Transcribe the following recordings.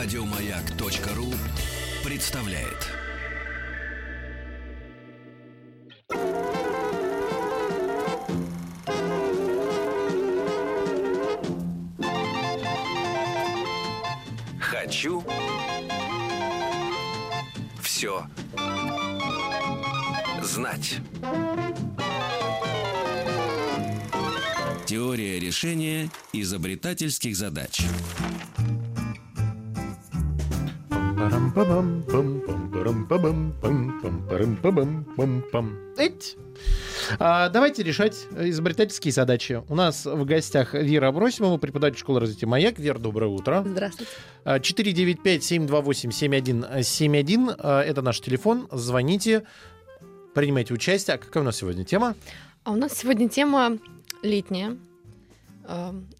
Радиомаяк.ру представляет. Хочу все знать. Теория решения изобретательских задач. Эть. Давайте решать изобретательские задачи. У нас в гостях Вера Абросимова, преподаватель школы развития «Маяк». Вера, доброе утро. Здравствуйте. А, 495-728-7171. а, Это наш телефон. Звоните, принимайте участие. А какая у нас сегодня тема? А у нас сегодня тема летняя,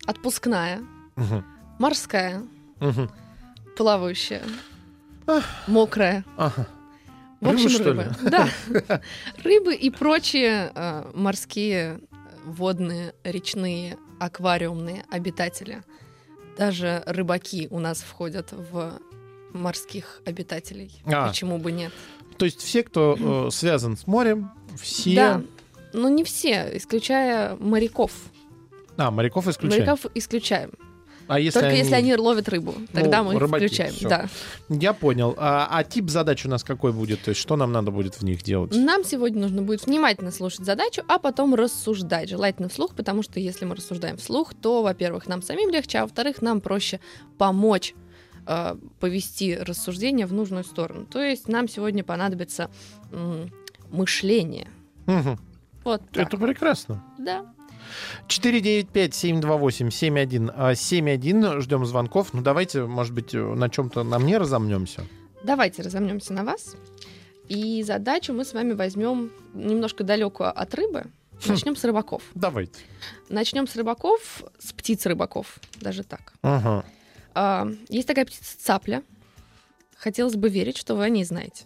отпускная, Мгм. морская, Мгм. плавающая. Мокрая. Ага. В общем, Рыбы, что рыбы. Да. Рыбы и прочие э, морские, водные, речные, аквариумные обитатели. Даже рыбаки у нас входят в морских обитателей. А. Почему бы нет? То есть все, кто э, связан с морем, все... Да. Но не все, исключая моряков. А, моряков исключаем. Моряков исключаем. А если Только они... если они ловят рыбу, тогда мы их рыбаки, включаем. Да. Я понял. А, а тип задач у нас какой будет? То есть что нам надо будет в них делать? Нам сегодня нужно будет внимательно слушать задачу, а потом рассуждать, желательно вслух, потому что если мы рассуждаем вслух, то, во-первых, нам самим легче, а во-вторых, нам проще помочь э, повести рассуждение в нужную сторону. То есть нам сегодня понадобится м, мышление. Мгм. Вот так. Это прекрасно. Да. 495-728-7171. Ждем звонков. Ну, давайте, может быть, на чем-то на мне разомнемся. Давайте разомнемся на вас. И задачу мы с вами возьмем немножко далекую от рыбы. Начнем с рыбаков. Давайте. Начнем с рыбаков, с птиц рыбаков, даже так. Ага. А, есть такая птица цапля. Хотелось бы верить, что вы о ней знаете.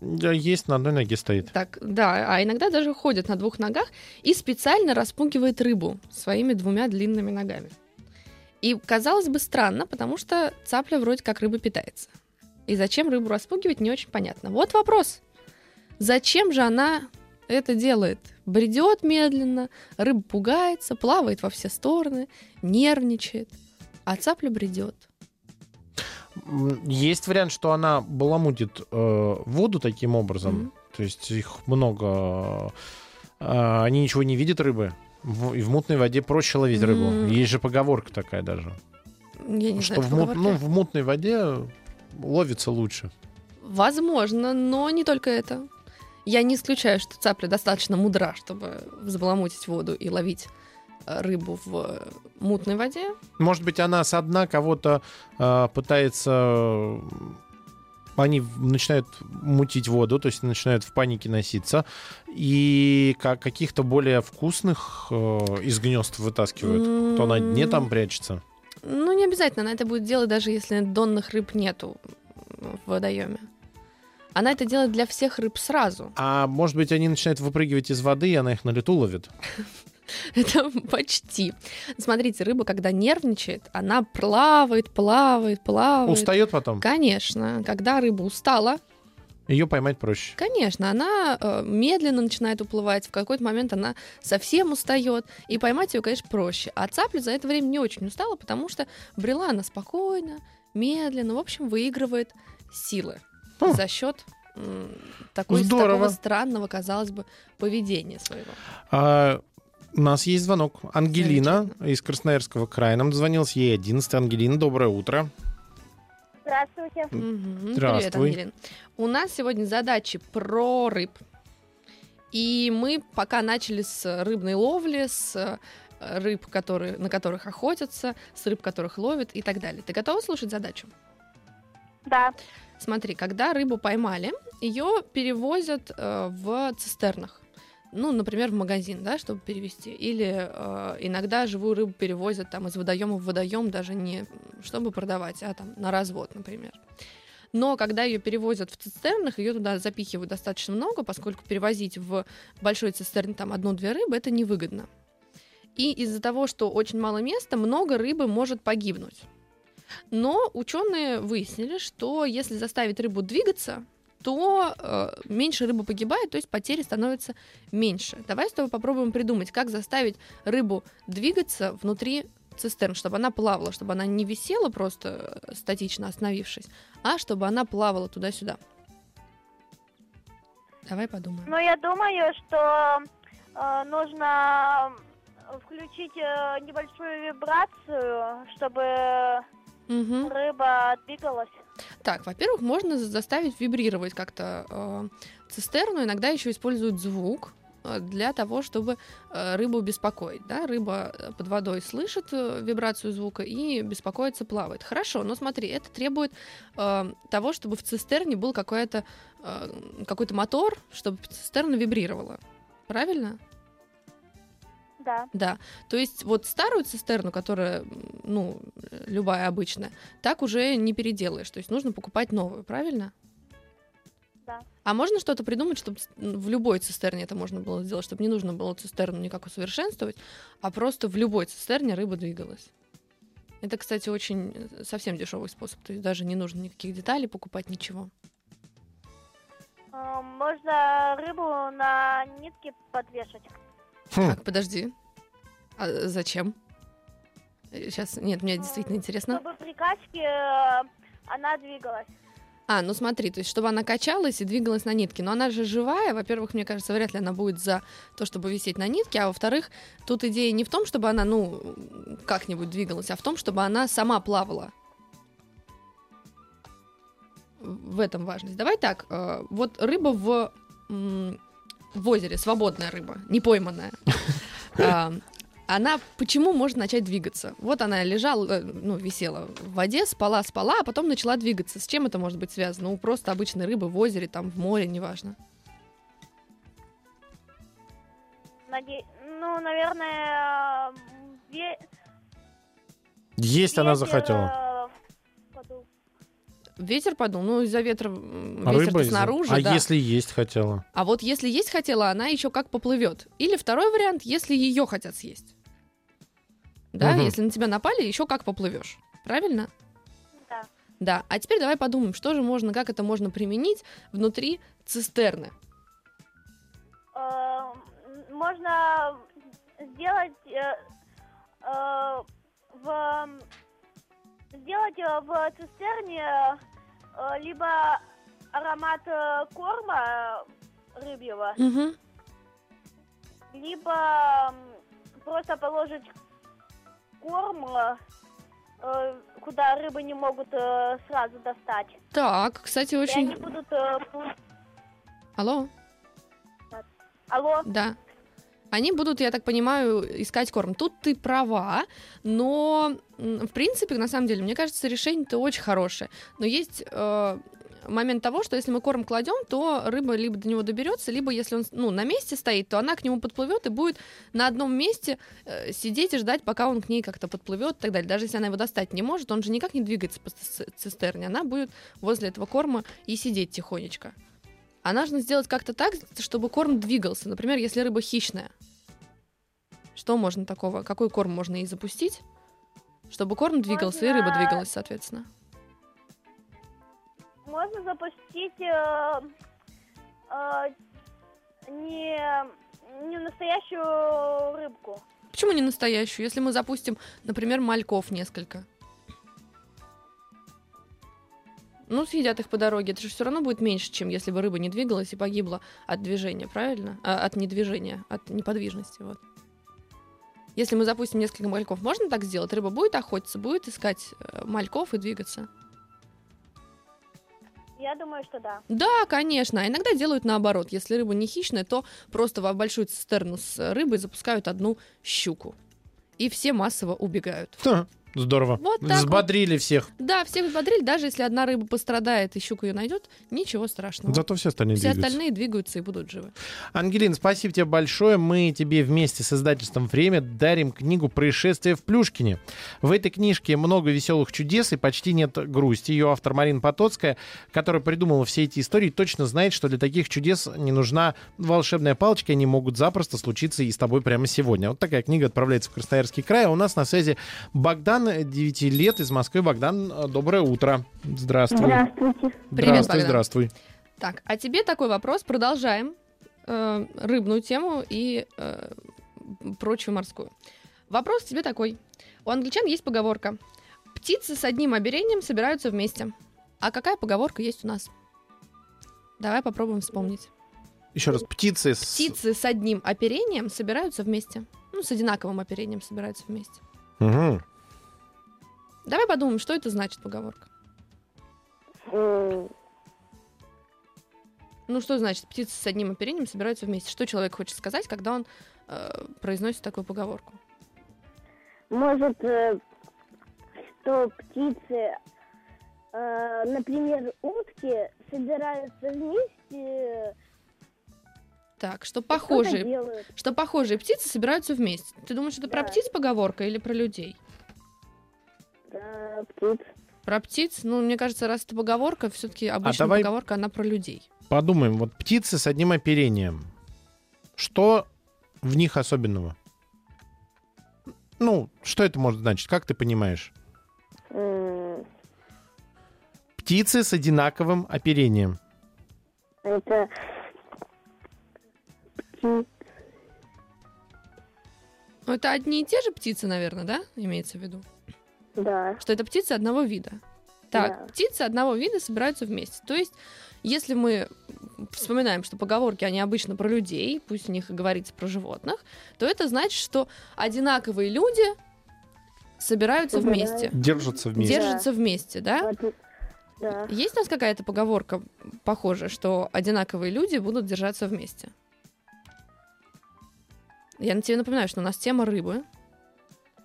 Да, Есть, на одной ноге стоит. Так, да, а иногда даже ходит на двух ногах и специально распугивает рыбу своими двумя длинными ногами. И казалось бы странно, потому что цапля вроде как рыба питается. И зачем рыбу распугивать, не очень понятно. Вот вопрос. Зачем же она это делает? Бредет медленно, рыба пугается, плавает во все стороны, нервничает, а цапля бредет. Есть вариант, что она баламутит э, воду таким образом. Мгм. То есть их много. э, они ничего не видят рыбы. В- и в мутной воде проще ловить рыбу. М. Есть же поговорка такая даже. Я не что знаю, в, мут- ну, в мутной воде ловится лучше. Возможно, но не только это. Я не исключаю, что цапля достаточно мудра, чтобы взбаламутить воду и ловить рыбу в мутной воде. Может быть, она со дна кого-то э, пытается... Они начинают мутить воду, то есть начинают в панике носиться, и как каких-то более вкусных э, из гнезд вытаскивают. То на дне там прячется. Ну, не обязательно. Она это будет делать, даже если донных рыб нету в водоеме. Она это делает для всех рыб сразу. А может быть, они начинают выпрыгивать из воды, и она их на лету ловит. Это почти. Смотрите, рыба, когда нервничает, она плавает, плавает, плавает. Устает потом. Конечно, когда рыба устала, Ее поймать проще. Конечно, она э, медленно начинает уплывать, в какой-то момент она совсем устает, и поймать ее, конечно, проще. А цапля за это время не очень устала, потому что брела она спокойно, медленно, в общем, выигрывает силы Хм. за счет такой, такого странного, казалось бы, поведения своего. А, у нас есть звонок. Ангелина из Красноярского края нам дозвонилась. Ей 11. Ангелина, доброе утро. Здравствуйте. Привет, Здравствуй. Ангелин. У нас сегодня задачи про рыб. И мы пока начали с рыбной ловли, с э, рыб, которые, на которых охотятся, с рыб, которых ловят и так далее. Ты готова слушать задачу? Да. Смотри, когда рыбу поймали, ее перевозят э, в цистернах. Ну, например, в магазин, да, чтобы перевести. Или э, иногда живую рыбу перевозят там из водоема в водоем, даже не чтобы продавать, а там на развод, например. Но когда ее перевозят в цистернах, ее туда запихивают достаточно много, поскольку перевозить в большой цистерне там одну-две рыбы это невыгодно. И из-за того, что очень мало места, много рыбы может погибнуть. Но ученые выяснили, что если заставить рыбу двигаться, то э, меньше рыба погибает, то есть потери становятся меньше. Давай с тобой попробуем придумать, как заставить рыбу двигаться внутри цистерн, чтобы она плавала, чтобы она не висела просто э, статично остановившись, а чтобы она плавала туда-сюда. Давай подумаем. Ну, я думаю, что э, нужно включить э, небольшую вибрацию, чтобы Мгм. рыба двигалась. Так, во-первых, можно заставить вибрировать как-то э, цистерну. Иногда еще используют звук э, для того, чтобы э, рыбу беспокоить. Да? Рыба э, под водой слышит вибрацию звука и беспокоится, плавает. Хорошо, но смотри, это требует э, того, чтобы в цистерне был какой-то э, какой-то мотор, чтобы цистерна вибрировала. Правильно? Да. Да. То есть вот старую цистерну, которая, ну, любая обычная, так уже не переделаешь. То есть нужно покупать новую, правильно? Да. А можно что-то придумать, чтобы в любой цистерне это можно было сделать, чтобы не нужно было цистерну никак усовершенствовать, а просто в любой цистерне рыба двигалась? Это, кстати, очень э, совсем дешевый способ. То есть даже не нужно никаких деталей покупать, ничего. Можно рыбу на нитке подвешать. Хм. Так, подожди. А зачем? Сейчас, нет, мне действительно интересно. Чтобы при качке э, она двигалась. А, ну смотри, то есть, чтобы она качалась и двигалась на нитке. Но она же живая. Во-первых, мне кажется, вряд ли она будет за то, чтобы висеть на нитке. А во-вторых, тут идея не в том, чтобы она, ну, как-нибудь двигалась, а в том, чтобы она сама плавала. В этом важность. Давай так, э, вот рыба в, в озере, свободная рыба, не пойманная. А, Она почему может начать двигаться? Вот она лежала, э, ну, висела в воде, спала, спала, а потом начала двигаться. С чем это может быть связано? У просто обычной рыбы в озере, там, в море, неважно. Наде- Ну, наверное, м, ве- Есть она ветер, захотела. Ветер подул, ну, из-за ветра А ветер снаружи, А да. если есть хотела? А вот если есть хотела, она еще как поплывет. Или второй вариант, если ее хотят съесть. Да, Мгм. если на тебя напали, еще как поплывешь. Правильно? Да. Да. А теперь давай подумаем, что же можно, как это можно применить внутри цистерны. Э, Можно сделать э, э, в сделать в цистерне либо аромат э, корма э, рыбьего, Мгм. либо просто положить корм, э, э, куда рыбы не могут э, сразу достать. Так, кстати, И очень... они будут... э, Алло? Алло? Да. Они будут, я так понимаю, искать корм. Тут ты права, но, в принципе, на самом деле, мне кажется, решение-то очень хорошее. Но есть э, момент того, что если мы корм кладем, то рыба либо до него доберется, либо если он ну, на месте стоит, то она к нему подплывет и будет на одном месте э, сидеть и ждать, пока он к ней как-то подплывет и так далее. Даже если она его достать не может, он же никак не двигается по цис- цистерне. Она будет возле этого корма и сидеть тихонечко. А нужно сделать как-то так, чтобы корм двигался. Например, если рыба хищная. Что можно такого? Какой корм можно ей запустить? Чтобы корм двигался и рыба Можно- двигалась, соответственно. Можно запустить э, э, не, не настоящую рыбку. Почему не настоящую? Если мы запустим, например, мальков несколько. Ну, съедят их по дороге. Это же все равно будет меньше, чем если бы рыба не двигалась и погибла от движения, правильно? А, от недвижения, от неподвижности, вот. Если мы запустим несколько мальков, можно так сделать? Рыба будет охотиться, будет искать э, мальков и двигаться? Я думаю, что да. Да, конечно. А иногда делают наоборот. Если рыба не хищная, то просто в большую цистерну с рыбой запускают одну щуку. И все массово убегают. Ха, Здорово. Вот так вот. Взбодрили всех. Да, всех взбодрили, даже если одна рыба пострадает и щука ее найдет, ничего страшного. Зато все остальные все двигаются. остальные двигаются и будут живы. Ангелина, спасибо тебе большое. Мы тебе вместе с издательством «Время» дарим книгу «Происшествие в Плюшкине». В этой книжке много веселых чудес и почти нет грусти. Ее автор Марина Потоцкая, которая придумала все эти истории, точно знает, что для таких чудес не нужна волшебная палочка, они могут запросто случиться и с тобой прямо сегодня. Вот такая книга отправляется в Красноярский край. А у нас на связи Богдан Богдан, 9 лет, из Москвы. Богдан, э, доброе утро. Здравствуй. Здравствуйте. Привет, здравствуй, Богдан. здравствуй. Так, а тебе такой вопрос. Продолжаем э, рыбную тему и э, прочую морскую. Вопрос тебе такой. У англичан есть поговорка. Птицы с одним оперением собираются вместе. А какая поговорка есть у нас? Давай попробуем вспомнить. Еще раз, птицы с... Птицы с одним оперением собираются вместе. Ну, с одинаковым оперением собираются вместе. Мгм. Давай подумаем, что это значит поговорка. Ну, что значит птицы с одним оперением собираются вместе? Что человек хочет сказать, когда он э, произносит такую поговорку? Может, э, что птицы, э, например, утки собираются вместе, Так, что похожие, что похожие птицы собираются вместе. Ты думаешь, это про Да. птиц поговорка или про людей? Да, птиц. Про птиц? Ну, мне кажется, раз это поговорка, все-таки обычно давай- поговорка, она про людей. Подумаем, вот птицы с одним оперением. Что в них особенного? Ну, что это может значить? Как ты понимаешь? М, Птицы с одинаковым оперением. Это. Ну, это одни и те же птицы, наверное, да, имеется в виду? Да. Что это птицы одного вида. Так, Да. птицы одного вида собираются вместе. То есть, если мы вспоминаем, что поговорки, они обычно про людей, пусть в них и говорится про животных, то это значит, что одинаковые люди собираются вместе, Держатся вместе. держатся вместе, да? Да. Есть у нас какая-то поговорка похожая, что одинаковые люди будут держаться вместе? Я на тебе напоминаю, что у нас тема рыбы.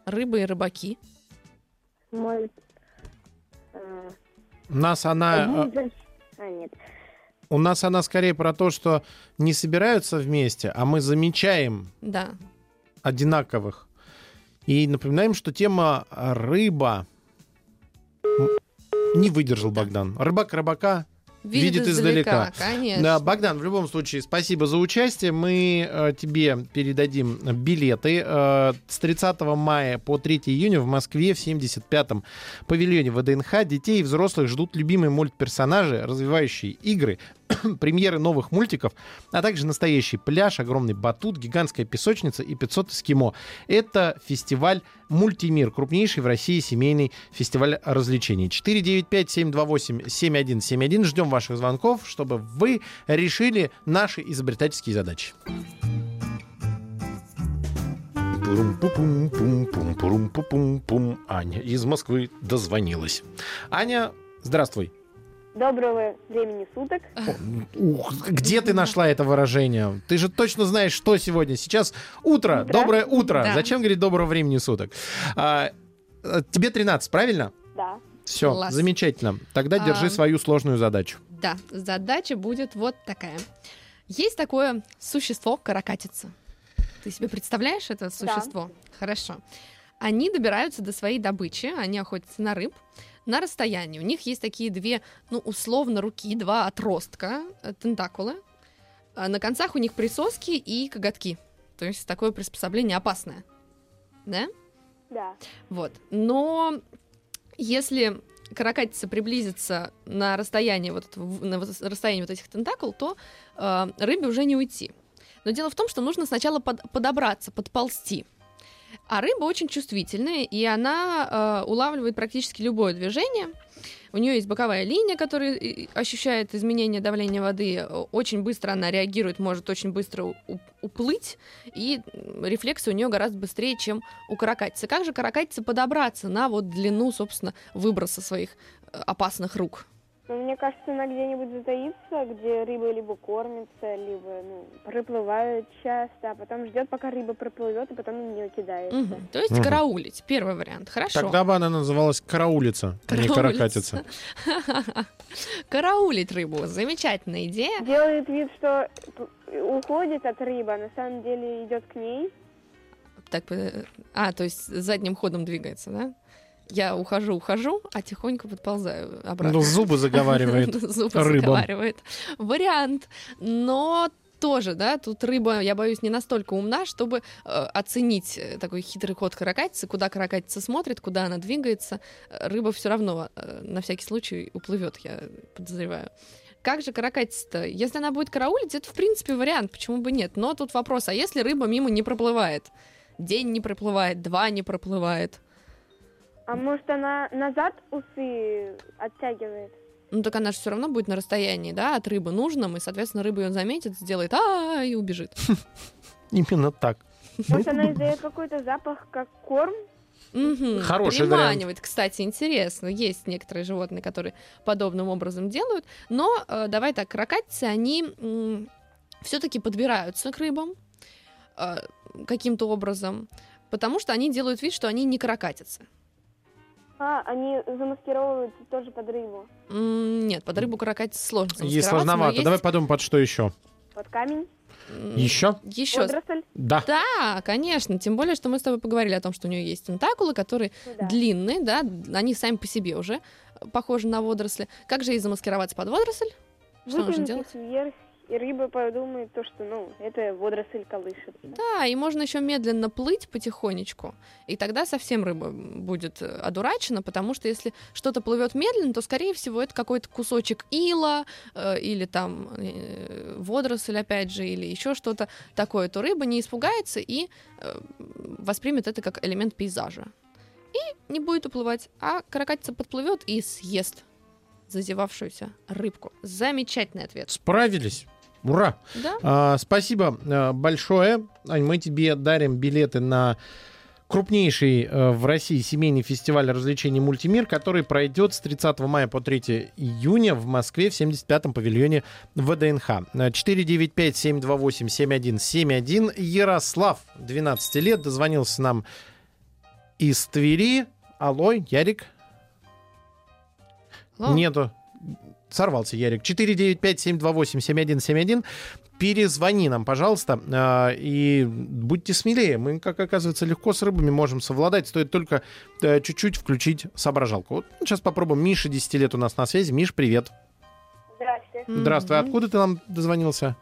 Рыбы и рыбаки. Может, э, У нас она, э, А, нет. у нас она скорее про то, что не собираются вместе, а мы замечаем Да. одинаковых. И напоминаем, что тема рыба М, не выдержал Богдан. Рыбак рыбака Видит издалека. Конечно. Да, Богдан, в любом случае, спасибо за участие. Мы э, тебе передадим билеты. Э, с 30 мая по 3 июня в Москве в 75-м павильоне ВДНХ детей и взрослых ждут любимые мультперсонажи, развивающие игры, премьеры новых мультиков, а также настоящий пляж, огромный батут, гигантская песочница и 500 эскимо. Это фестиваль «Мультимир», крупнейший в России семейный фестиваль развлечений. 495-728-7171. Ждем ваших звонков, чтобы вы решили наши изобретательские задачи. Пурум-пу-пум-пум-пум-пурум-пу-пум-пум. Аня из Москвы дозвонилась. Аня, здравствуй. Доброго времени суток. Ух, где ты нашла это выражение? Ты же точно знаешь, что сегодня. Сейчас утро. Утро. Доброе утро. Да. Зачем говорить доброго времени суток? А, э, тебе 13, правильно? Да. Все, Класс. замечательно. Тогда держи А. свою сложную задачу. Да, задача будет вот такая. Есть такое существо каракатица. Ты себе представляешь это существо? Хорошо. Они добираются до своей добычи, они охотятся на рыб на расстоянии. У них есть такие две, ну, условно, руки, два отростка, э, тентакулы. А На концах у них присоски и коготки. То есть такое приспособление опасное. Да? Да. Вот. Но если каракатица приблизится на расстояние вот, этого- на расстояние вот этих тентакул, то э, рыбе уже не уйти. Но дело в том, что нужно сначала под- подобраться, подползти. А рыба очень чувствительная, и она э, улавливает практически любое движение. У нее есть боковая линия, которая э, ощущает изменение давления воды. Очень быстро она реагирует, может очень быстро уплыть, и рефлексы у нее гораздо быстрее, чем у каракатицы. Как же каракатице подобраться на вот длину, собственно, выброса своих э, опасных рук? Ну, мне кажется, она где-нибудь затаится, где рыба либо кормится, либо ну, проплывает часто, а потом ждет, пока рыба проплывет, и потом на нее кидается. Мгм. То есть Мгм. караулить. Первый вариант. Хорошо. Тогда бы она называлась караулица, а не Караулица. каракатица. Караулить рыбу. Замечательная идея. Делает вид, что уходит от рыбы, а на самом деле идет к ней. Так, э, а, то есть задним ходом двигается, да? Я ухожу, ухожу, а тихонько подползаю обратно. Ну, зубы заговаривает. Зубы рыба. заговаривает. Вариант. Но тоже, да, тут рыба, я боюсь, не настолько умна, чтобы э, оценить э, такой хитрый ход каракатицы, куда каракатица смотрит, куда она двигается. Э, Рыба все равно э, на всякий случай уплывет, я подозреваю. Как же каракатица-то? Если она будет караулить, это, в принципе, вариант, почему бы нет. Но тут вопрос, а если рыба мимо не проплывает? День не проплывает, два не проплывает. А может она назад усы оттягивает? Ну так она же все равно будет на расстоянии, да, от рыбы нужном, и, соответственно, рыба ее заметит, сделает а и убежит. Именно так. Может она издает какой-то запах, как корм? Хороший Приманивает, кстати, интересно. Есть некоторые животные, которые подобным образом делают. Но э, давай так, каракатицы, они все-таки подбираются к рыбам э, каким-то образом, потому что они делают вид, что они не каракатицы. А, они замаскировываются тоже под рыбу. М, Нет, под рыбу каракатицы сложно Ей замаскироваться, но сложновато. есть, Давай подумаем, под что еще. Под камень, Еще? Еще. водоросль. Да. Да, конечно. Тем более, что мы с тобой поговорили о том, что у нее есть тентакулы, которые Ну да. длинные, да, они сами по себе уже похожи на водоросли. Как же ей замаскироваться под водоросль? Что нужно делать? вверх, и рыба подумает то, что, ну, это водоросль колышется. Да, и можно еще медленно плыть потихонечку, и тогда совсем рыба будет э, одурачена, потому что если что-то плывет медленно, то, скорее всего, это какой-то кусочек ила э, или там э, водоросль, опять же, или еще что-то такое, то рыба не испугается и э, воспримет это как элемент пейзажа. И не будет уплывать, а каракатица подплывет и съест зазевавшуюся рыбку. Замечательный ответ. Справились. Ура! Да? А, спасибо а, большое. Ань, мы тебе дарим билеты на крупнейший э, в России семейный фестиваль развлечений «Мультимир», который пройдет с 30 мая по 3 июня в Москве в 75-м павильоне ВДНХ. Э, 495-728-7171. Ярослав, 12 лет, дозвонился нам из Твери. Алло, Ярик? Алло. Нету. Сорвался Ярик. 495-728-7171. Перезвони нам, пожалуйста, а, и будьте смелее. Мы, как оказывается, легко с рыбами можем совладать. Стоит только э, чуть-чуть включить соображалку. Вот сейчас попробуем. Миша, 10 лет у нас на связи. Миш, привет. Здрасте. Здравствуй. Откуда ты нам дозвонился?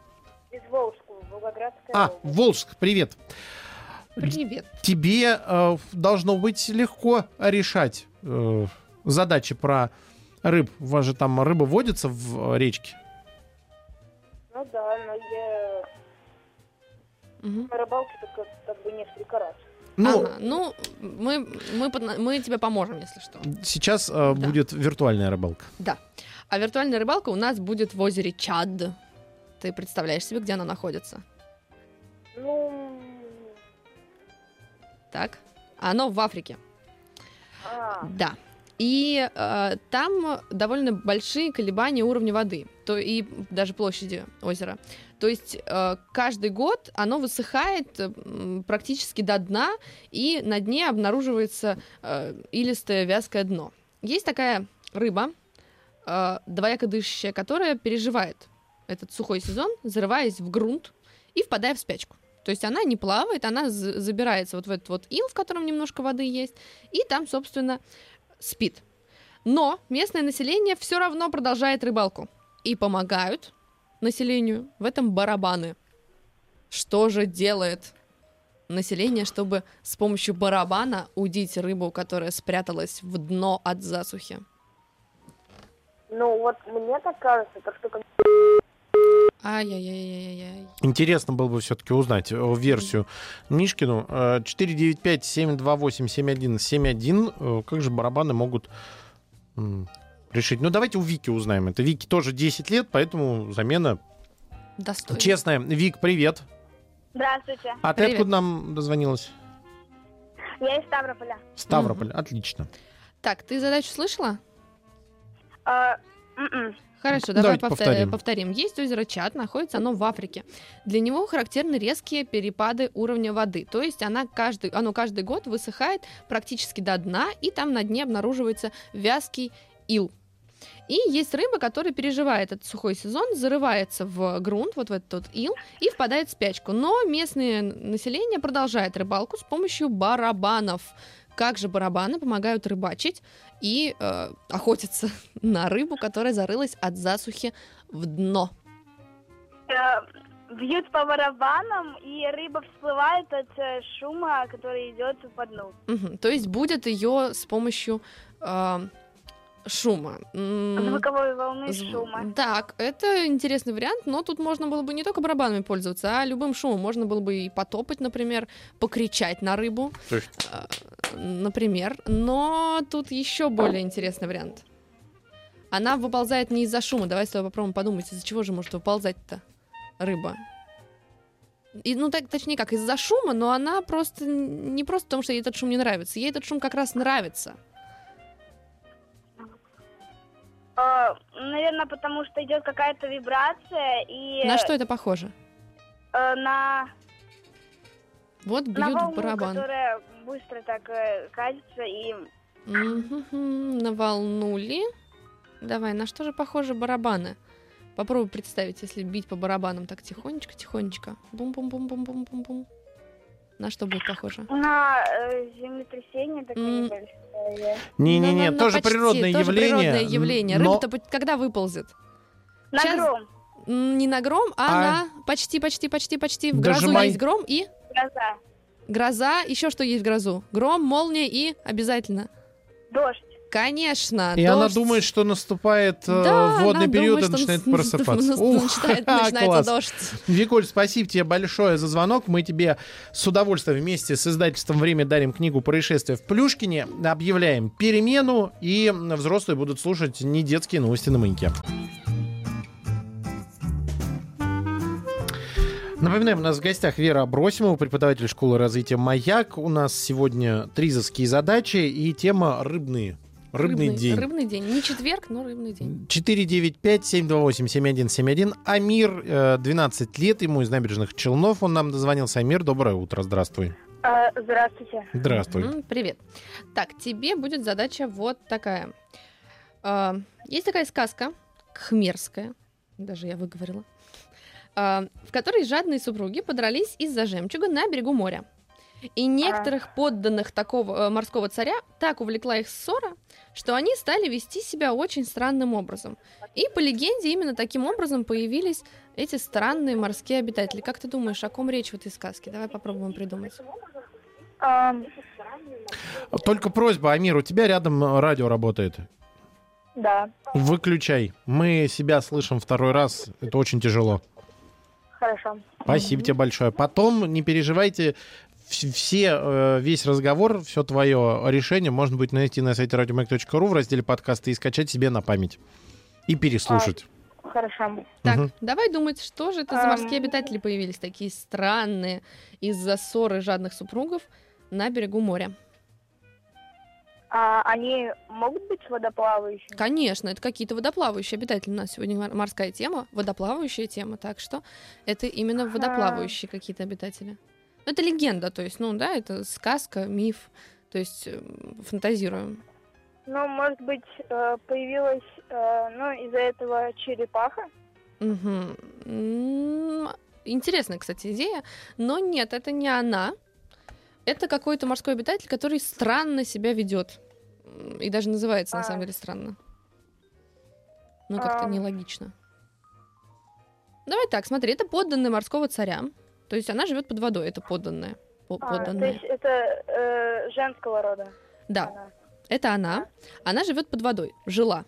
Из Волжского, Волгоградская А, область. Волжск, привет. Привет. Тебе э, должно быть легко решать э, задачи про рыб. У вас же там рыба водится в э, речке. Ну да, но я Мгм. на рыбалке только как бы несколько раз. Ну, Ага, ну мы, мы, под- мы тебе поможем, если что. сейчас э, Да. будет виртуальная рыбалка. Да. А виртуальная рыбалка у нас будет в озере Чад. Ты представляешь себе, где она находится? Ну, Так? Оно в Африке. а, Да. И э, там довольно большие колебания уровня воды, то и даже площади озера. То есть э, каждый год оно высыхает э, практически до дна, и на дне обнаруживается э, илистое вязкое дно. Есть такая рыба, э, двояко дышащая, которая переживает этот сухой сезон, зарываясь в грунт и впадая в спячку. То есть она не плавает, она забирается вот в этот вот ил, в котором немножко воды есть, и там, собственно, спит. Но местное население все равно продолжает рыбалку. И помогают населению в этом барабаны. Что же делает население, чтобы с помощью барабана удить рыбу, которая спряталась в дно от засухи? ну вот мне так кажется, так что Ай-яй-яй-яй-яй. Интересно было бы все-таки узнать э, версию Мишкину. Э, 495-728-7171. Э, Как же барабаны могут решить? Ну, давайте у Вики узнаем это. Вики тоже 10 лет, поэтому замена Достойно. честная. Вик, привет. Здравствуйте, А ты Привет. откуда нам дозвонилась? я из Ставрополя. Ставрополь. Отлично. Так, ты задачу слышала? М-м. Хорошо, давай повтор- повторим. повторим. Есть озеро Чат, находится оно в Африке. Для него характерны резкие перепады уровня воды. То есть она каждый, оно каждый год высыхает практически до дна, и там на дне обнаруживается вязкий ил. И есть рыба, которая переживает этот сухой сезон, зарывается в грунт, вот в этот вот ил, и впадает в спячку. Но местное население продолжает рыбалку с помощью барабанов. Как же барабаны помогают рыбачить и э, охотиться на рыбу, которая зарылась от засухи в дно. Э, бьют по барабанам, и рыба всплывает от э, шума, который идет по дну. Мгм. То есть будет ее с помощью а, шума. Звуковой волны зв- шума. Так, это интересный вариант, но тут можно было бы не только барабанами пользоваться, а любым шумом. Можно было бы и потопать, например, покричать на рыбу, То есть например. Но тут еще более интересный вариант. Она выползает не из-за шума. Давай с тобой попробуем подумать, из-за чего же может выползать-то рыба. И, ну, так, точнее как, из-за шума, но она просто не просто потому, что ей этот шум не нравится. Ей этот шум как раз нравится. наверное, потому что идет какая-то вибрация, и На что это похоже? э, на, Вот на бьют в волну, барабан. которая быстро так э, катится, и Наволнули. Давай, на что же похожи барабаны? Попробуй представить, если бить по барабанам так тихонечко, тихонечко. Бум-бум-бум-бум-бум-бум-бум. На что будет похоже? на э, землетрясение такое М. небольшое. Не-не-не, Ну, тоже почти, природное тоже явление. природное явление. но- Рыба-то когда выползет? На Щас- гром, Не на гром, а, А- на почти, почти, почти, почти. В грозу Дожимай. есть гром и гроза, гроза. Еще что есть в грозу? Гром, молния и обязательно. дождь. Конечно, И она дождь. думает, что наступает э, Да, водный она период думает, и начинает нас- просыпаться. Ух, начинает- ха, начинается класс. дождь. Викуль, спасибо тебе большое за звонок. Мы тебе с удовольствием вместе с издательством «Время» дарим книгу «Происшествия в Плюшкине». Объявляем перемену, и взрослые будут слушать не детские новости на маяке. Напоминаем, у нас в гостях Вера Абросимова, преподаватель школы развития «Маяк». У нас сегодня тризовские задачи и тема «Рыбные». Рыбный, день. Рыбный день. Не четверг, но рыбный день. 495-728-7171. Амир, э, 12 лет, ему из набережных Челнов. Он нам дозвонился. Амир, доброе утро, здравствуй. Э, здравствуйте. Здравствуй. Привет. Так, тебе будет задача вот такая. А, Есть такая сказка, кхмерская, даже я выговорила, а, в которой жадные супруги подрались из-за жемчуга на берегу моря. И некоторых подданных такого э, морского царя так увлекла их ссора, что они стали вести себя очень странным образом. И по легенде именно таким образом появились эти странные морские обитатели. Как ты думаешь, о ком речь в этой сказке? Давай попробуем придумать. Только просьба, Амир, у тебя рядом э, радио работает. да, Выключай. Мы себя слышим второй раз. Это очень тяжело. Хорошо. Спасибо тебе большое. Потом, не переживайте, вс- все, э, весь разговор, все твое решение можно будет найти на сайте radiomag.ru в разделе подкасты и скачать себе на память. И переслушать. Хорошо. Так, Мгм. давай думать, что же это за морские обитатели появились, такие странные, из-за ссоры жадных супругов на берегу моря. А они могут быть водоплавающими? Конечно, это какие-то водоплавающие обитатели. У нас сегодня мор- морская тема, водоплавающая тема, так что это именно водоплавающие какие-то обитатели. Ну, Это легенда, то есть, ну да, это сказка, миф, то есть эм, фантазируем. Ну, может быть, э, появилась, э, ну, из-за этого черепаха? М, Интересная, кстати, идея, но нет, это не она. Это какой-то морской обитатель, который странно себя ведет. И даже называется, на А. самом деле, странно. Ну, как-то Ам. нелогично. Давай так, смотри, это подданная морского царя. То есть она живет под водой, это подданная. По- А, то подданная. есть это э, женского рода? Да, она? это она. Она живет под водой. Жила.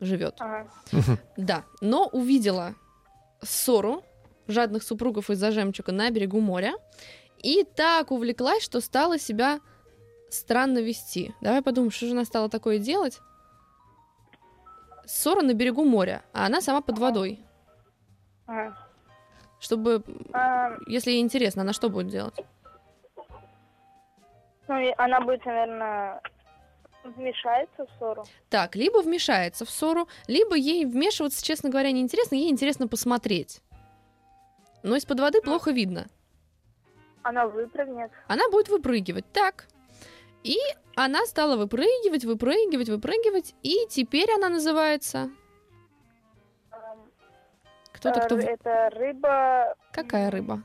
Живет. Ага. Да, но увидела ссору жадных супругов из-за жемчуга на берегу моря и так увлеклась, что стала себя странно вести. Давай подумаем, что же она стала такое делать? Ссора на берегу моря, а она сама под водой. Ага. Чтобы, А, если ей интересно, она что будет делать? ну, она будет, наверное, вмешается в ссору. Так, либо вмешается в ссору, либо ей вмешиваться, честно говоря, неинтересно, ей интересно посмотреть. Но из-под воды плохо видно. Она выпрыгнет. она будет выпрыгивать. Так. И она стала выпрыгивать, выпрыгивать, выпрыгивать, и теперь она называется... Эм, Кто-то, кто... э, в- Это рыба... Какая рыба?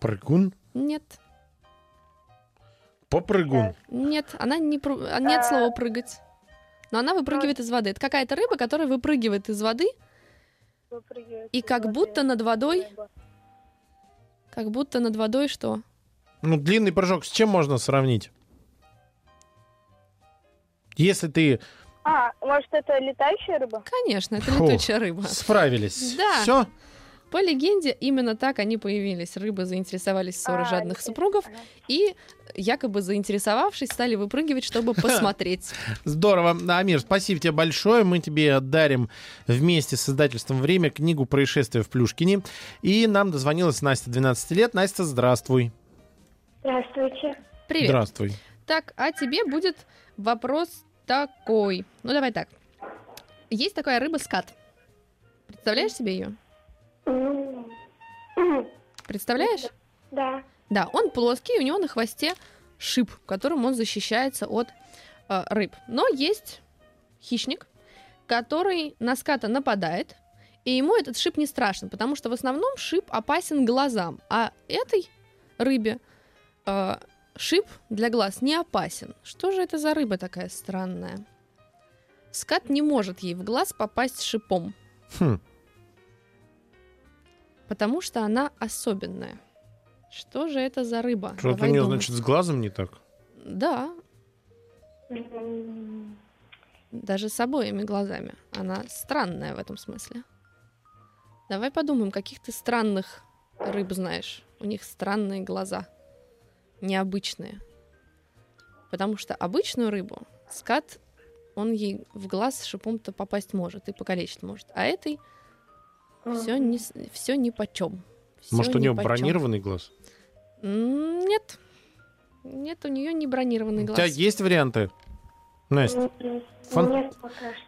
Прыгун? Нет, Попрыгун. нет, она не... а, Нет А. слова «прыгать». Но она выпрыгивает из воды. Это какая-то рыба, которая выпрыгивает из воды, выпрыгивает и как воды. будто над водой Рыба. Как будто над водой что? Ну, длинный прыжок с чем можно сравнить? Если ты А, может, это летающая рыба? Конечно, это Фу. летучая рыба. справились. Да. Все? По легенде, именно так они появились. Рыбы заинтересовались ссорой А, жадных супругов ага. и, якобы заинтересовавшись, стали выпрыгивать, чтобы посмотреть. Здорово. Амир, спасибо тебе большое. Мы тебе дарим вместе с издательством «Время» книгу «Происшествие в Плюшкине». И нам дозвонилась Настя, 12 лет. Настя, здравствуй. Здравствуйте. Привет. Здравствуй. Так, а тебе будет вопрос такой. Ну, давай так. Есть такая рыба скат. Представляешь себе ее? Ну, Представляешь? да. Да, он плоский, у него на хвосте шип, которым он защищается от э, рыб. Но есть хищник, который на ската нападает, и ему этот шип не страшен, потому что в основном шип опасен глазам, а этой рыбе э, шип для глаз не опасен. Что же это за рыба такая странная? Скат не может ей в глаз попасть шипом, Хм. потому что она особенная. Что же это за рыба? Что-то у нее, значит, с глазом не так. Да, даже с обоими глазами. Она странная в этом смысле. Давай подумаем, каких ты странных рыб знаешь. У них странные глаза. Необычные. Потому что обычную рыбу скат, он ей в глаз шипом-то попасть может и покалечить может. А этой все не, все ни почем. Может, у нее бронированный глаз? Нет. Нет, у нее не бронированный У глаз. тебя есть варианты? Настя, Фан- Нет,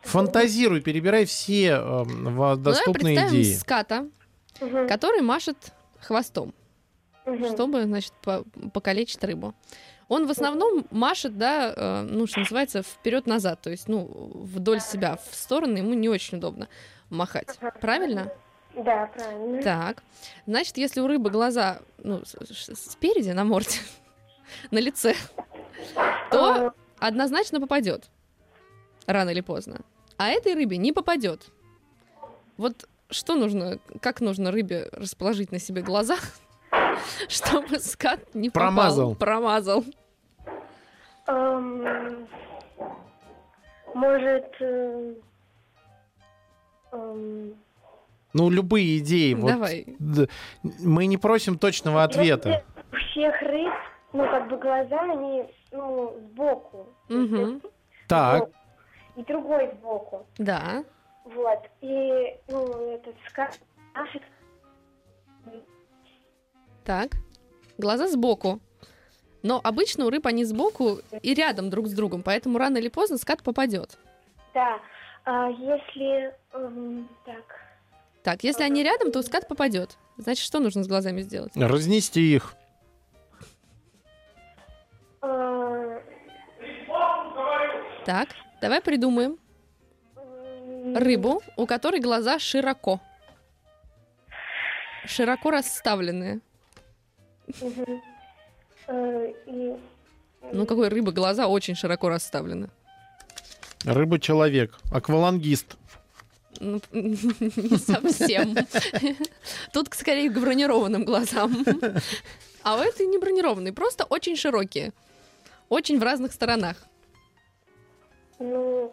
фантазируй, перебирай все э, во- Ну, давай доступные представим идеи. ската, Мгм, который машет хвостом. Мгм. чтобы, значит, по- покалечить рыбу. Он в основном машет, да, э, ну, что называется, вперед-назад, то есть, ну, вдоль себя, в стороны ему не очень удобно махать. Правильно? Да, правильно. Так. Значит, если у рыбы глаза, ну, спереди на морде, на лице, то однозначно попадет. Рано или поздно. А этой рыбе не попадет. Вот что нужно, как нужно рыбе расположить на себе глаза, чтобы скат не попал? Промазал. Промазал. Эм, Может... э, эм, Ну, любые идеи. Вот, Давай. д- мы не просим точного ответа. если У всех рыб, ну, как бы глаза, они, ну, сбоку. Мгм. Так, И другой сбоку. Да. Вот. И, ну, этот скат машет Так. Глаза сбоку. Но обычно у рыб они сбоку и рядом друг с другом, поэтому рано или поздно скат попадет. Да. А если... эм, так. Так, если они рядом, то скат попадет. Значит, что нужно с глазами сделать? разнести их. Э, Так, давай придумаем рыбу, у которой глаза широко. Широко расставленные. Э, и- Ну, какой рыбы глаза очень широко расставлены. Рыба-человек. Аквалангист. Ну, не совсем. Тут скорее к бронированным глазам. А у этой не бронированные, просто очень широкие. Очень в разных сторонах. Ну,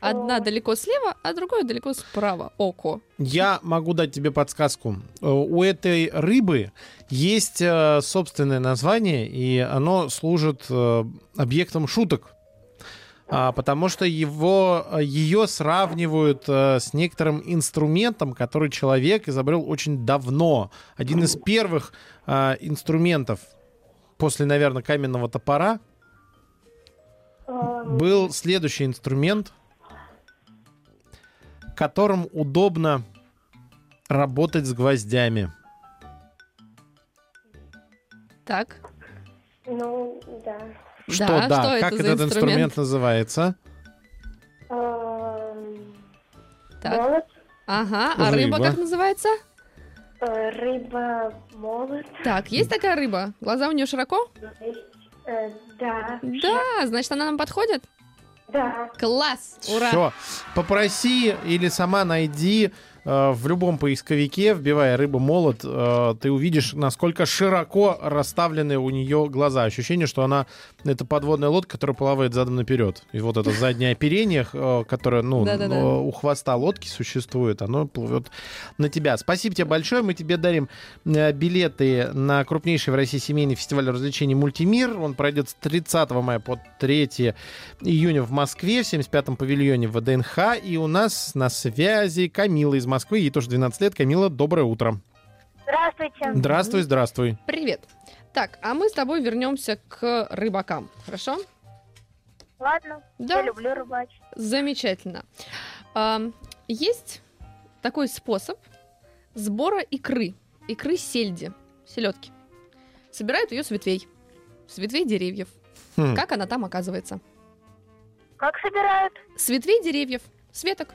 Одна далеко слева, а другая далеко справа. Око. Я могу дать тебе подсказку. Э, У этой рыбы есть э, собственное название, и оно служит э, объектом шуток. А, потому что его, ее сравнивают с некоторым инструментом, который человек изобрел очень давно. Один из первых инструментов после, наверное, каменного топора эм, был следующий инструмент, которым удобно работать с гвоздями. Так. ну, да. Что, Да, да, что как это этот инструмент инструмент? называется? Эм, Так. Молот. Ага, а рыба Рыба. как называется? Э, Рыба молот. Так, есть такая рыба? Глаза у нее широко? Э, Да. Да, значит, она нам подходит? Да. Класс! Ура! Все. Попроси или сама найди в любом поисковике, вбивая рыба молот, э, ты увидишь, насколько широко расставлены у нее глаза. Ощущение, что она это подводная лодка, которая плавает задом наперед. И вот это заднее оперение, э, которое ну, Да-да-да. э, у хвоста лодки существует, оно плывет на тебя. Спасибо тебе большое. Мы тебе дарим э, билеты на крупнейший в России семейный фестиваль развлечений «Мультимир». Он пройдет с 30 мая по 3 июня в Москве, в 75-м павильоне ВДНХ. И у нас на связи Камила из Москвы. Ей тоже 12 лет. Камила, доброе утро. Здравствуйте. Здравствуй, здравствуй. Привет. Так, а мы с тобой вернемся к рыбакам, хорошо? Ладно, Да. я люблю рыбачить. Замечательно. Ам, есть такой способ сбора икры, икры сельди, селедки. Собирают ее с ветвей, с ветвей деревьев. Хм. Как она там оказывается? Как собирают? С ветвей деревьев, с веток,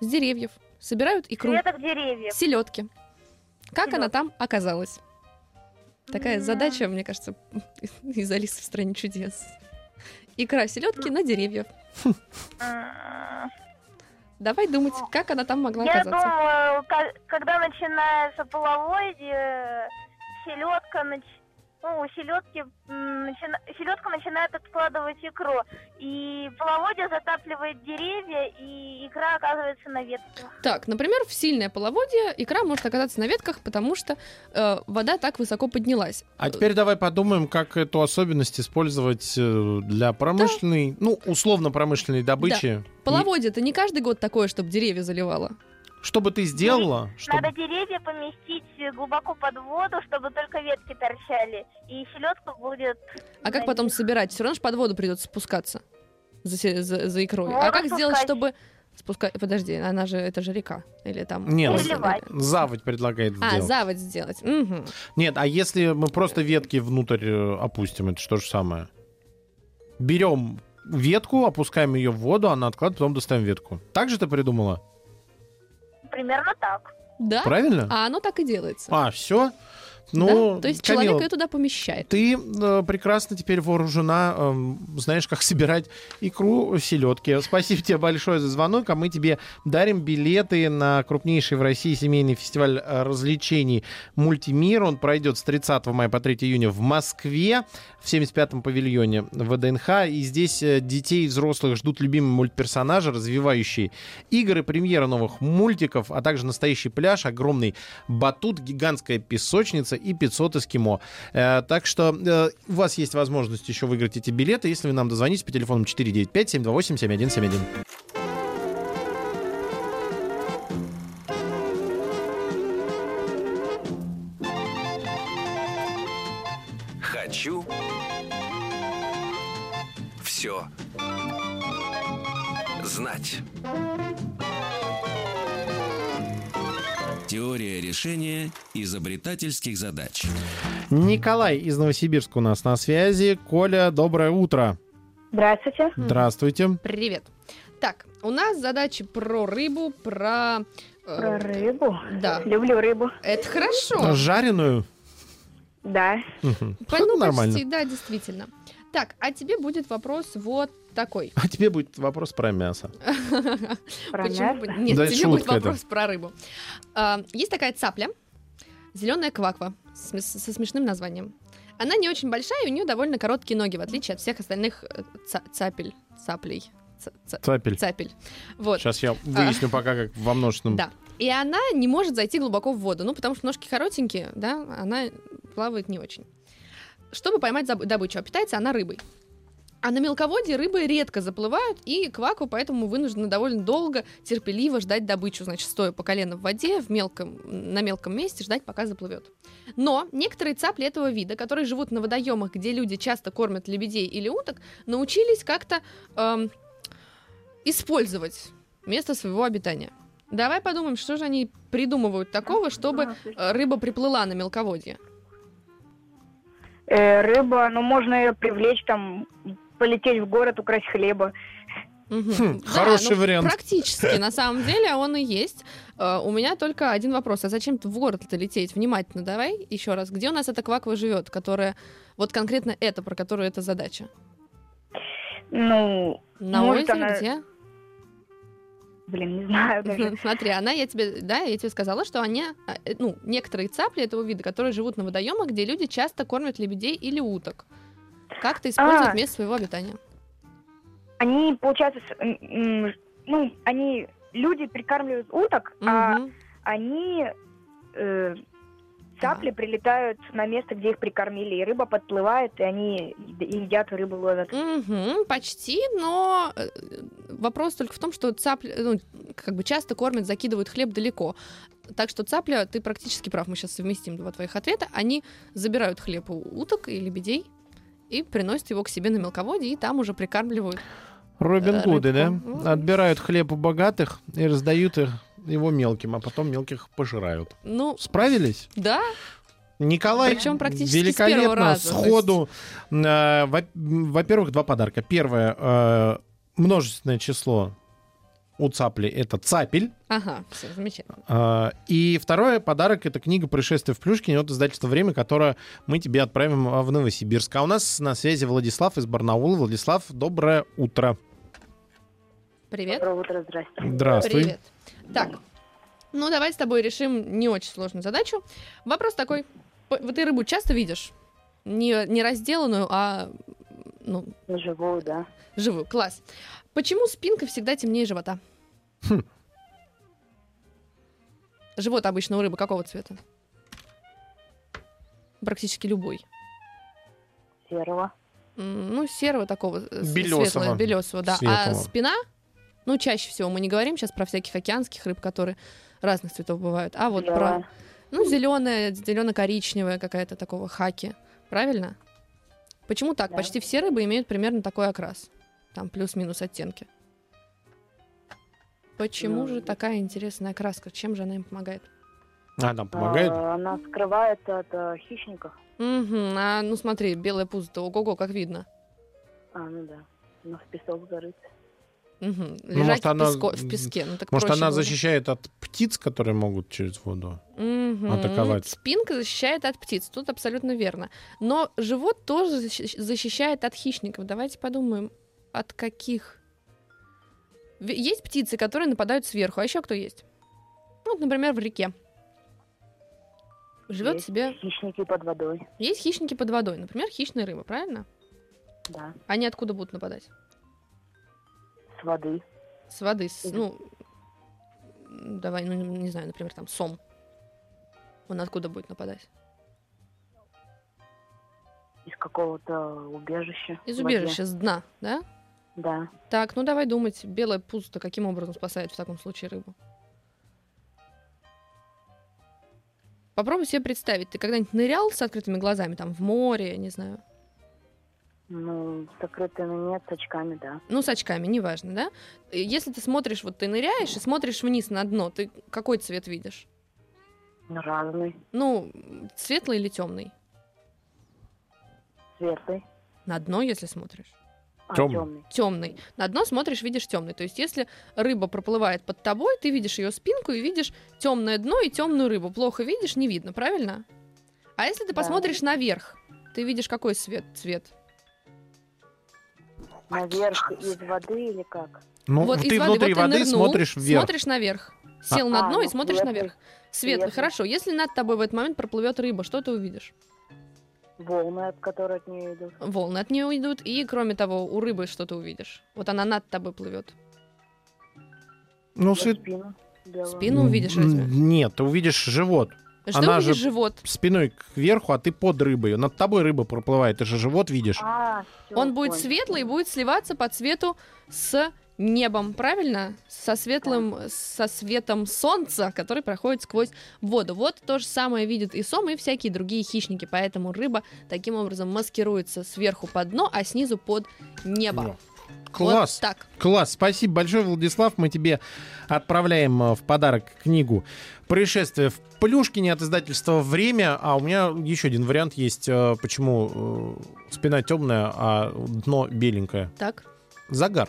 с деревьев. Собирают икру, Веток деревьев. селедки. Как она Селёдки. там оказалась? Такая М. задача, мне кажется, из Алисы в стране чудес. Икра селедки на деревьях. М, Давай думать, как она там могла Я оказаться. думаю, ка- когда начинается половодье, селедка нач... ну, у селедки селедка начинает откладывать икру. И половодье затапливает деревья, и икра оказывается на ветках. Так, например, в сильное половодье икра может оказаться на ветках, потому что э, вода так высоко поднялась. А теперь давай подумаем, как эту особенность использовать э, для промышленной, ну, условно-промышленной добычи. Половодье это не каждый год такое, чтобы деревья заливало. И Что бы ты сделала, чтобы... Надо деревья поместить глубоко под воду, чтобы только ветки торчали. И селедка будет... А как потом собирать? Все равно же под воду придется спускаться за, за- за икрой. а Можно как сделать, спускать. чтобы спускать? Подожди, она же это же река или там? Нет, озеро? Заливать. заводь предлагает А, сделать. заводь сделать. Мгм. Нет, а если мы просто ветки внутрь э, опустим, это что же самое? Берем ветку, опускаем ее в воду, она откладывает, потом достаем ветку. Так же ты придумала? Примерно так. Да. Правильно? А оно так и делается. А, все? Ну, да? То есть Камила, человек ее туда помещает. Ты э, прекрасно теперь вооружена, эм, знаешь, как собирать икру селедки. Спасибо тебе большое за звонок, а мы тебе дарим билеты на крупнейший в России семейный фестиваль э, развлечений «Мультимир». Он пройдет с 30 мая по 3 июня в Москве, в 75-м павильоне ВДНХ. И здесь э, детей и взрослых ждут любимые мультперсонажи, развивающие игры, премьера новых мультиков, а также настоящий пляж, огромный батут, гигантская песочница и 500 эскимо. Э, так что э, у вас есть возможность еще выиграть эти билеты, если вы нам дозвоните по телефону 495-728-7171. Хочу все знать. Решения изобретательских задач. Николай из Новосибирска у нас на связи. Коля, доброе утро. Здравствуйте. Здравствуйте. Привет. Так, у нас задачи про рыбу, про... э, Про рыбу. Да, Люблю рыбу. это хорошо. Жареную? Да. По- Ну, ну, нормально. почти, да, действительно. Так, а тебе будет вопрос вот такой. А тебе будет вопрос про мясо. Про мясо. Нет, Да тебе будет это. вопрос про рыбу. А, есть такая цапля, зеленая кваква, с со смешным названием. Она не очень большая, и у нее довольно короткие ноги, в отличие от всех остальных э, ца- цапель, цаплей. Ца- ца- Цапель. Цапель. Вот. Сейчас я выясню пока, как во множественном. Да. И она не может зайти глубоко в воду, ну, потому что ножки коротенькие, да, она плавает не очень. Чтобы поймать добычу, а питается она рыбой. А на мелководье рыбы редко заплывают, и кваку поэтому вынуждены довольно долго, терпеливо ждать добычу, значит, стоя по колено в воде, в мелком, на мелком месте, ждать, пока заплывет. Но некоторые цапли этого вида, которые живут на водоемах, где люди часто кормят лебедей или уток, научились как-то эм, использовать место своего обитания. Давай подумаем, что же они придумывают такого, чтобы э, рыба приплыла на мелководье. Э, рыба, ну можно ее привлечь, там, полететь в город, украсть хлеба. Хм, Да, хороший ну, вариант. Практически, на самом деле, он и есть. Э, У меня только один вопрос. А зачем в город-то лететь? Внимательно давай еще раз. Где у нас эта кваква живет, которая... Вот конкретно это, про которую эта задача? Ну, На озере она- где? Блин, не знаю даже. Смотри, она, я тебе, да, я тебе сказала, что они, а, э, ну, некоторые цапли этого вида, которые живут на водоемах, где люди часто кормят лебедей или уток. Как ты используют А. место своего обитания? Они, получается, ну, они, люди прикармливают уток, а Мгм. они, э, цапли прилетают на место, где их прикормили, и рыба подплывает, и они ед- едят рыбу ловят. Мгм, почти, но э, вопрос только в том, что цапли, ну, как бы часто кормят, закидывают хлеб далеко. Так что цапля, ты практически прав, мы сейчас совместим два твоих ответа. Они забирают хлеб у уток и лебедей и приносят его к себе на мелководье, и там уже прикармливают. Робин Э, Гуды, да? рыбку. М. Отбирают хлеб у богатых и раздают их его мелким, а потом мелких пожирают. Ну, Справились? да, Николай Причем практически с первого великолепно, раза, то сходу. Э, во- Во-первых, два подарка. Первое, э, множественное число у цапли это цапель. ага, все, замечательно. А, И второе подарок это книга «Происшествие в Плюшкине» от издательства «Время», которое мы тебе отправим а, в Новосибирск. А у нас на связи Владислав из Барнаула. Владислав, доброе утро. Привет. Доброе утро, здрасте. Здравствуй. Привет. Так, ну давай с тобой решим не очень сложную задачу. Вопрос такой. Вот ты рыбу часто видишь? Не, не разделанную, а ну, Живую, да. живую. Класс. Почему спинка всегда темнее живота? Хм. Живот обычно у рыбы какого цвета? Практически любой. Серого. М, Ну, серого такого. э, с- Белёсого. светлого, белесого, да. А Светлого. спина, ну, чаще всего мы не говорим сейчас про всяких океанских рыб, которые разных цветов бывают. А вот про, Белая. ну, зеленая, зелено-коричневая какая-то такого хаки. Правильно? Почему так? Да. Почти все рыбы имеют примерно такой окрас. Там плюс-минус оттенки. Почему Ну, же такая интересная краска? Чем же она им помогает? А, нам помогает? А, Она скрывается от э, хищников. Мгм, а, ну смотри, белое пузо-то, ого-го, как видно. А, ну да. Она в песок зарыта. Мгм, Ну, Лежать может, в, она- песко- в песке. Ну, так Может, она бы. защищает от птиц, которые могут через воду? Мгм. атаковать. Спинка защищает от птиц, тут абсолютно верно. Но живот тоже защи- защищает от хищников. Давайте подумаем, от каких? Есть птицы, которые нападают сверху, а еще кто есть? Вот, например, в реке. Живет Есть себе... Хищники под водой. Есть хищники под водой, например, хищные рыбы, правильно? Да. Они откуда будут нападать? С воды. С воды, с- ну, давай, ну, не знаю, например, там сом. Он откуда будет нападать? Из какого-то убежища. Из убежища, с дна, да? Да. Так, ну давай думать, белое пузо каким образом спасает в таком случае рыбу? Попробуй себе представить, ты когда-нибудь нырял с открытыми глазами, там, в море, не знаю, Ну, с закрытыми нет, с очками, да. ну, с очками, неважно, да? Если ты смотришь, вот ты ныряешь и смотришь вниз на дно, ты какой цвет видишь? Ну, разный. Ну, светлый или темный? Светлый. На дно, если смотришь. А, темный. Темный. На дно смотришь, видишь темный. То есть, если рыба проплывает под тобой, ты видишь ее спинку и видишь темное дно и темную рыбу. Плохо видишь, не видно, правильно? А если ты Да. посмотришь наверх, ты видишь какой свет, цвет? Наверх из воды или как? Ну, вот ты из воды, внутри вот ты воды нырнул, смотришь вверх. Смотришь наверх. Сел на А, дно и ну, смотришь светлый. наверх. Светлый, Светлый. хорошо. Если над тобой в этот момент проплывет рыба, что ты увидишь? Волны, от которой от нее идут. Волны от нее уйдут, и кроме того, у рыбы что ты увидишь? Вот она над тобой плывет. Ну, свет... спину белую. Спину увидишь разве? Нет, ты увидишь живот. Что она же- живот? Спиной кверху, а ты под рыбой. Над тобой рыба проплывает, ты же живот видишь. А, Он будет светлый и будет сливаться по цвету с небом, правильно? Со светлым, со светом солнца, который проходит сквозь воду. Вот то же самое видят и сом, и всякие другие хищники. Поэтому рыба таким образом маскируется сверху под дно, а снизу под небо. Класс. Вот так. Класс, спасибо большое, Владислав. Мы тебе отправляем э, в подарок книгу «Происшествие в Плюшкине» от издательства «Время». А у меня еще один вариант есть, э, почему э, спина темная, а дно беленькое. Так. Загар.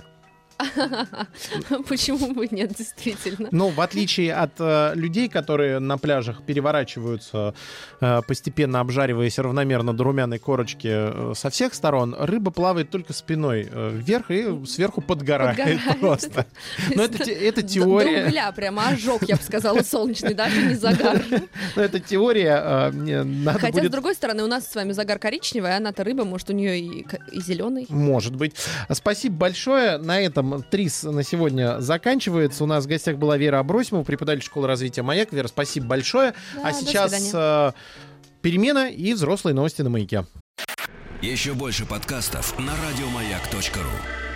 Почему бы нет, действительно? Ну, в отличие от э, людей, которые на пляжах переворачиваются, э, постепенно обжариваясь равномерно до румяной корочки э, со всех сторон, рыба плавает только спиной вверх и сверху подгорает, Подгорает. просто. Но это, те- это До- До теория, угля прямо ожог, я бы сказала, солнечный, даже не загар. но это теория, Хотя, будет с другой стороны, у нас с вами загар коричневый, а она-то рыба, может, у нее и зеленый. Может быть. Спасибо большое. На этом ТРИС на сегодня заканчивается. У нас в гостях была Вера Абросимова, преподаватель школы развития «Маяк». Вера, спасибо большое. Да, а сейчас э, перемена и взрослые новости на «Маяке». Еще больше подкастов на радиомаяк.ру.